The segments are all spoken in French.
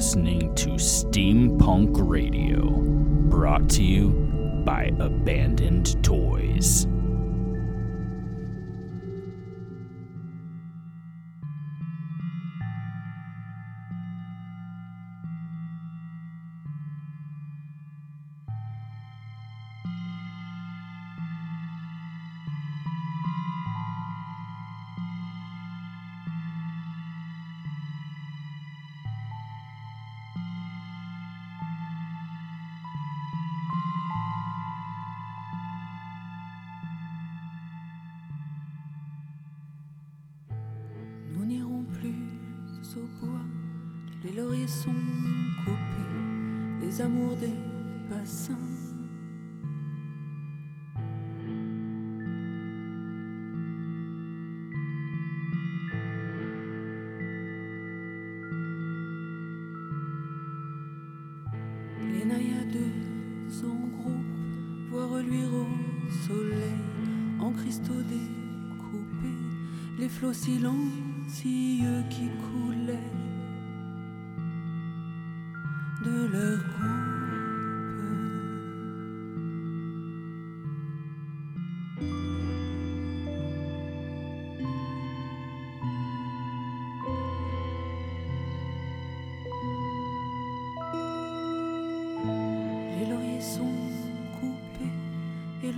listening to Steampunk Radio, brought to you by Abandoned Toys.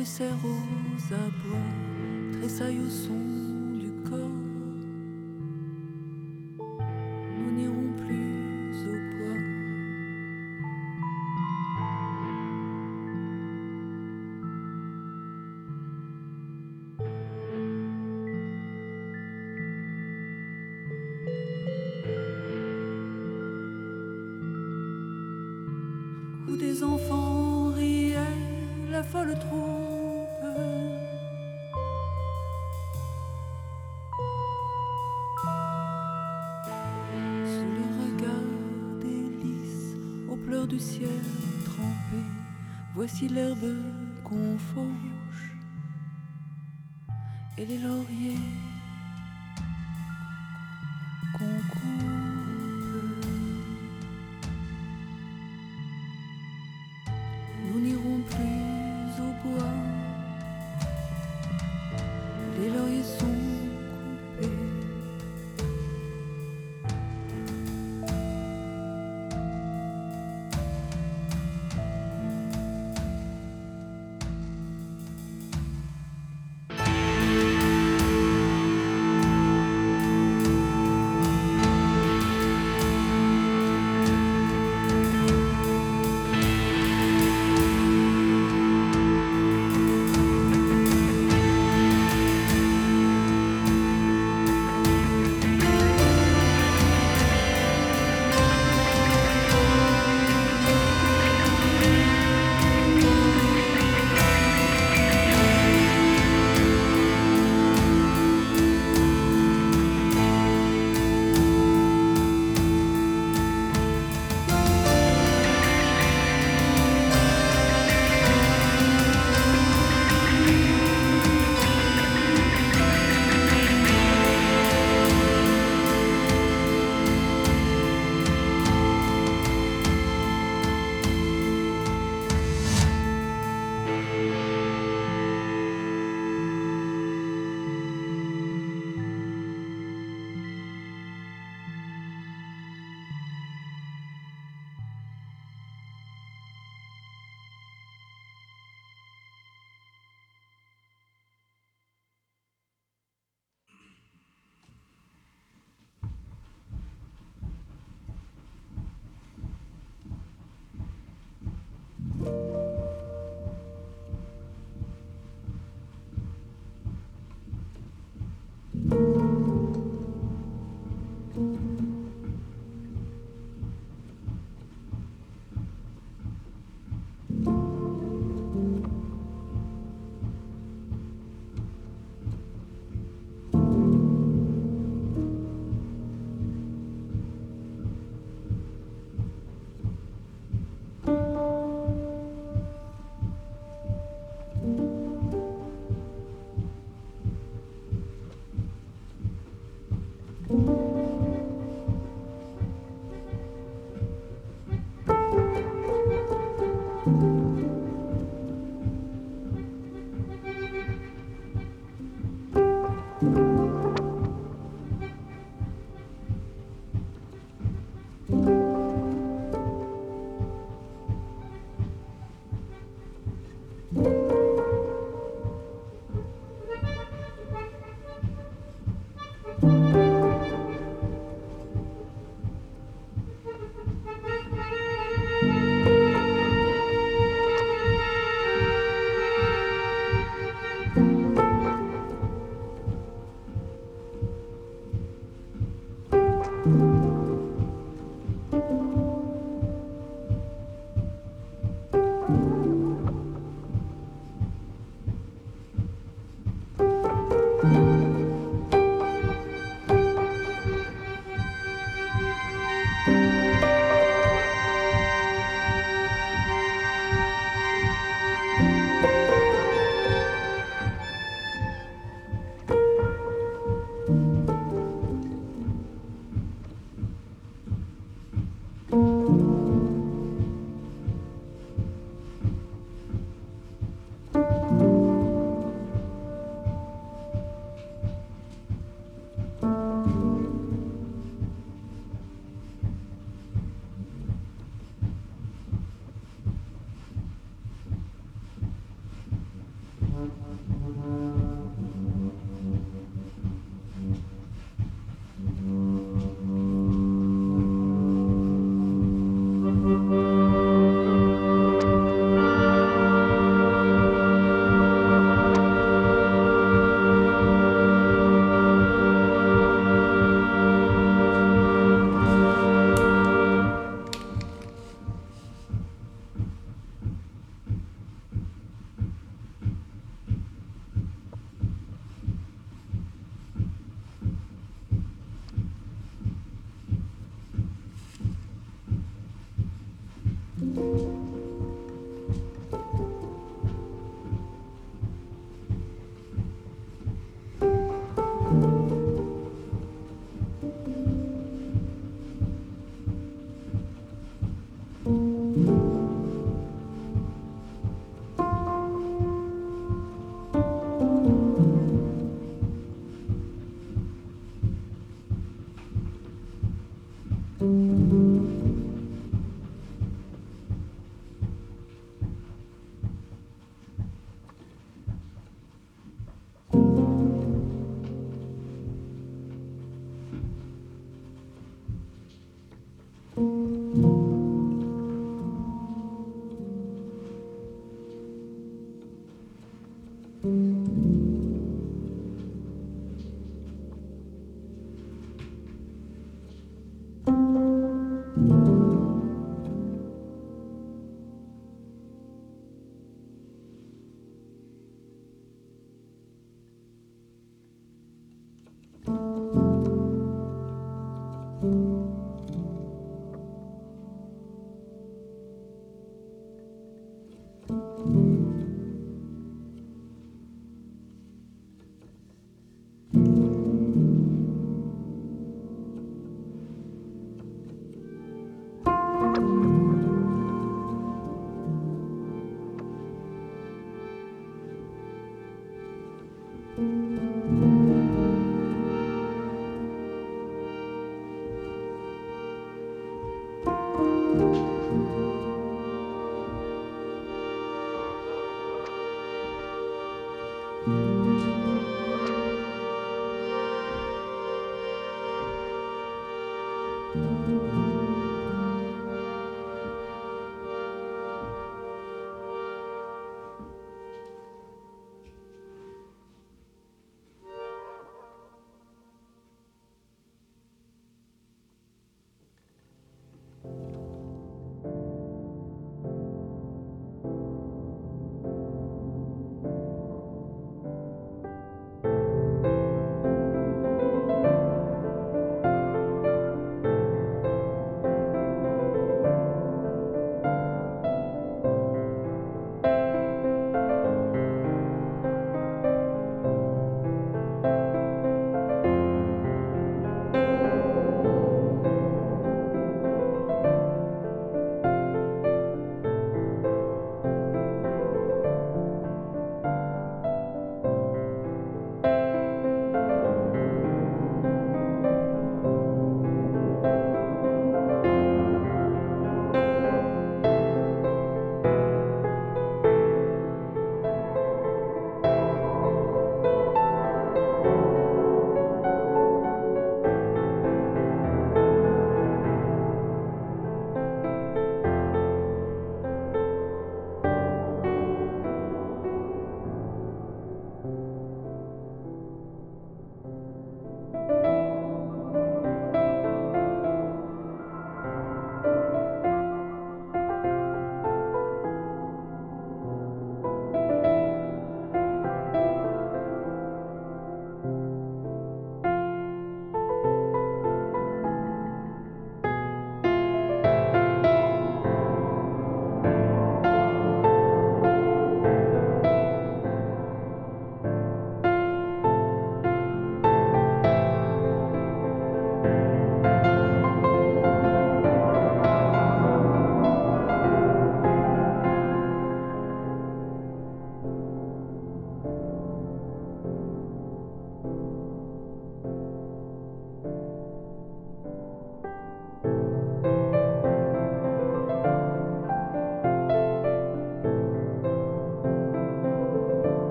laissèrent aux abois, tressaille au son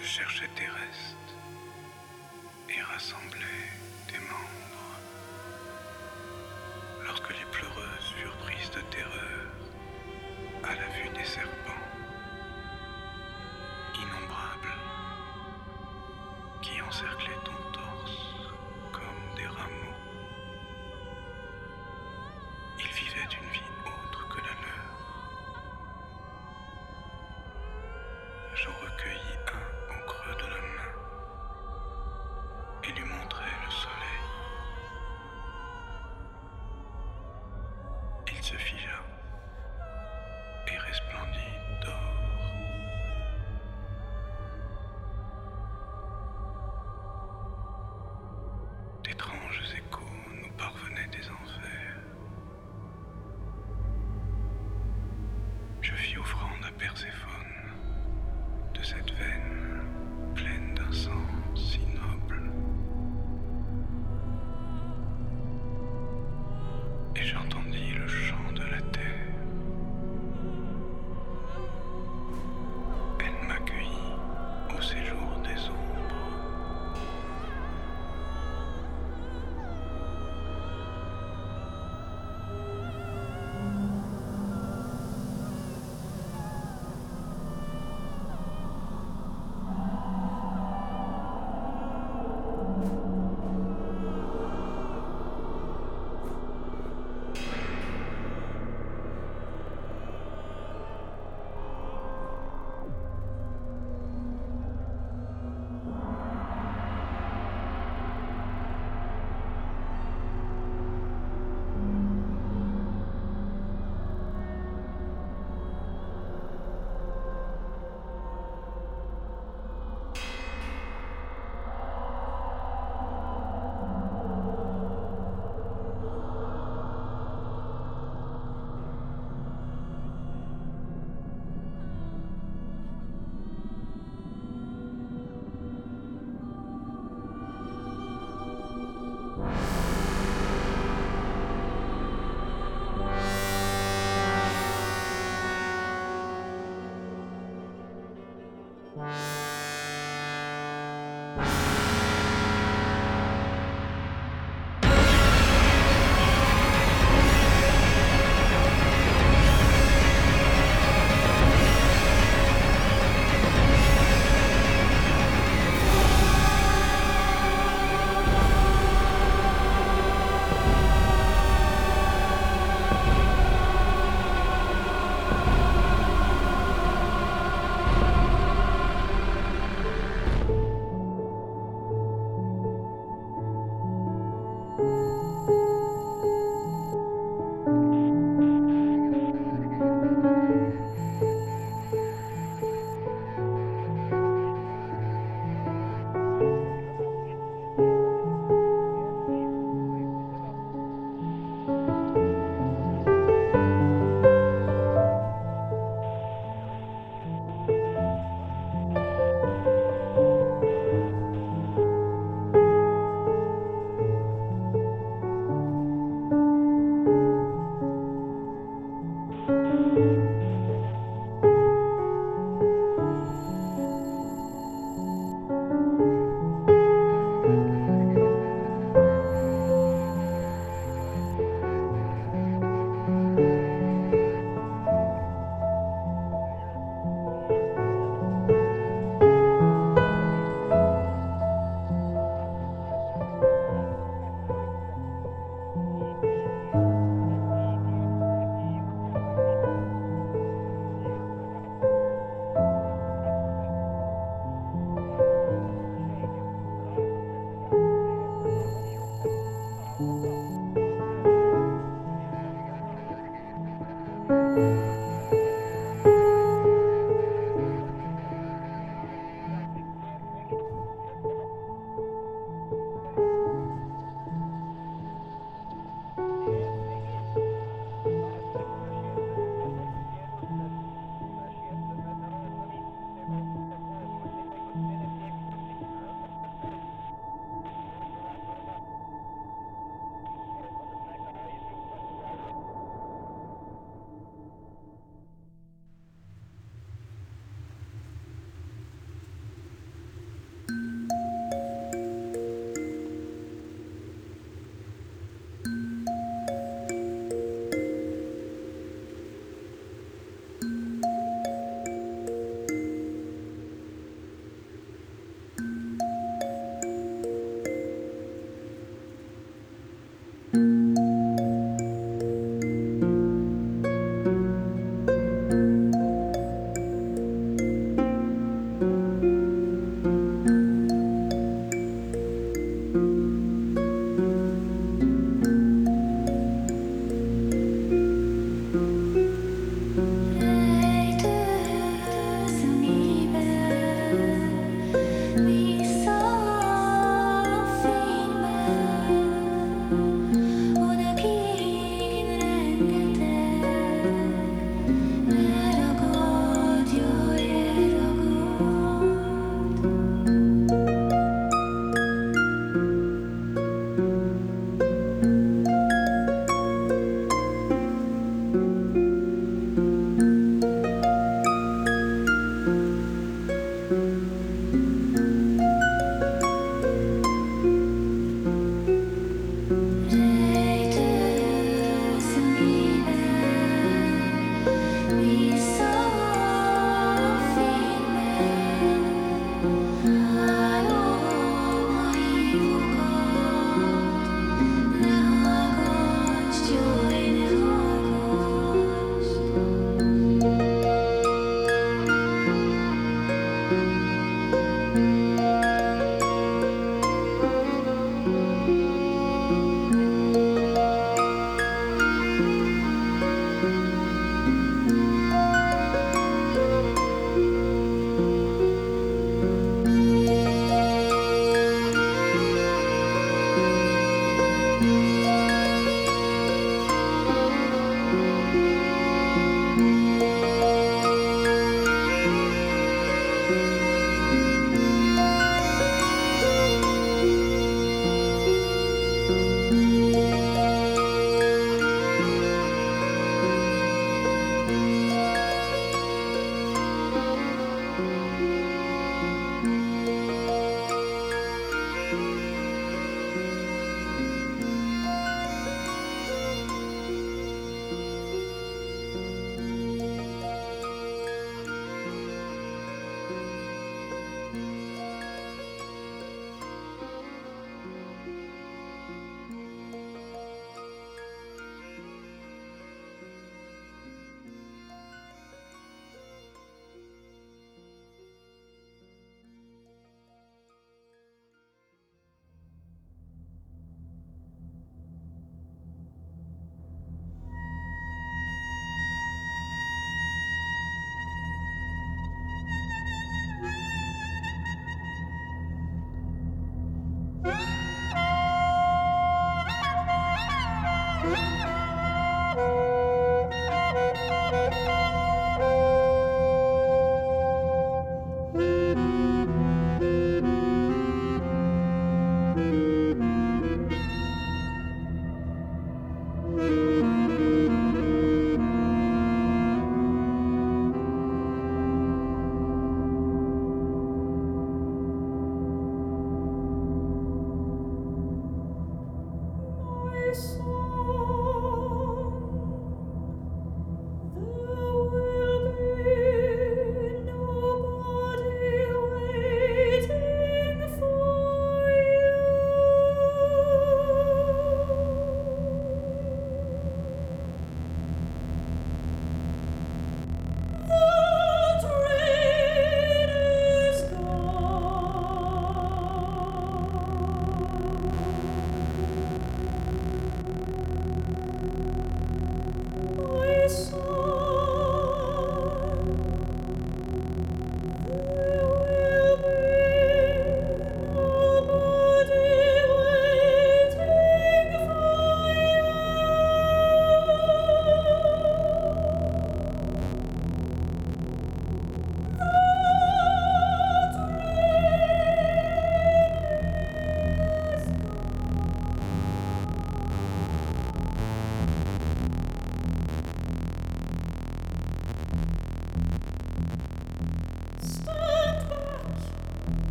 Je cherchais tes restes et rassemblais tes membres. Lorsque les pleureuses furent prises de terreur à la vue des serpents, innombrables, qui encerclaient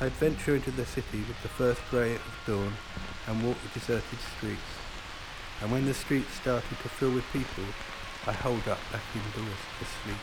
I'd venture into the city with the first grey of dawn and walk the deserted streets. And when the streets started to fill with people, I hold up back indoors asleep.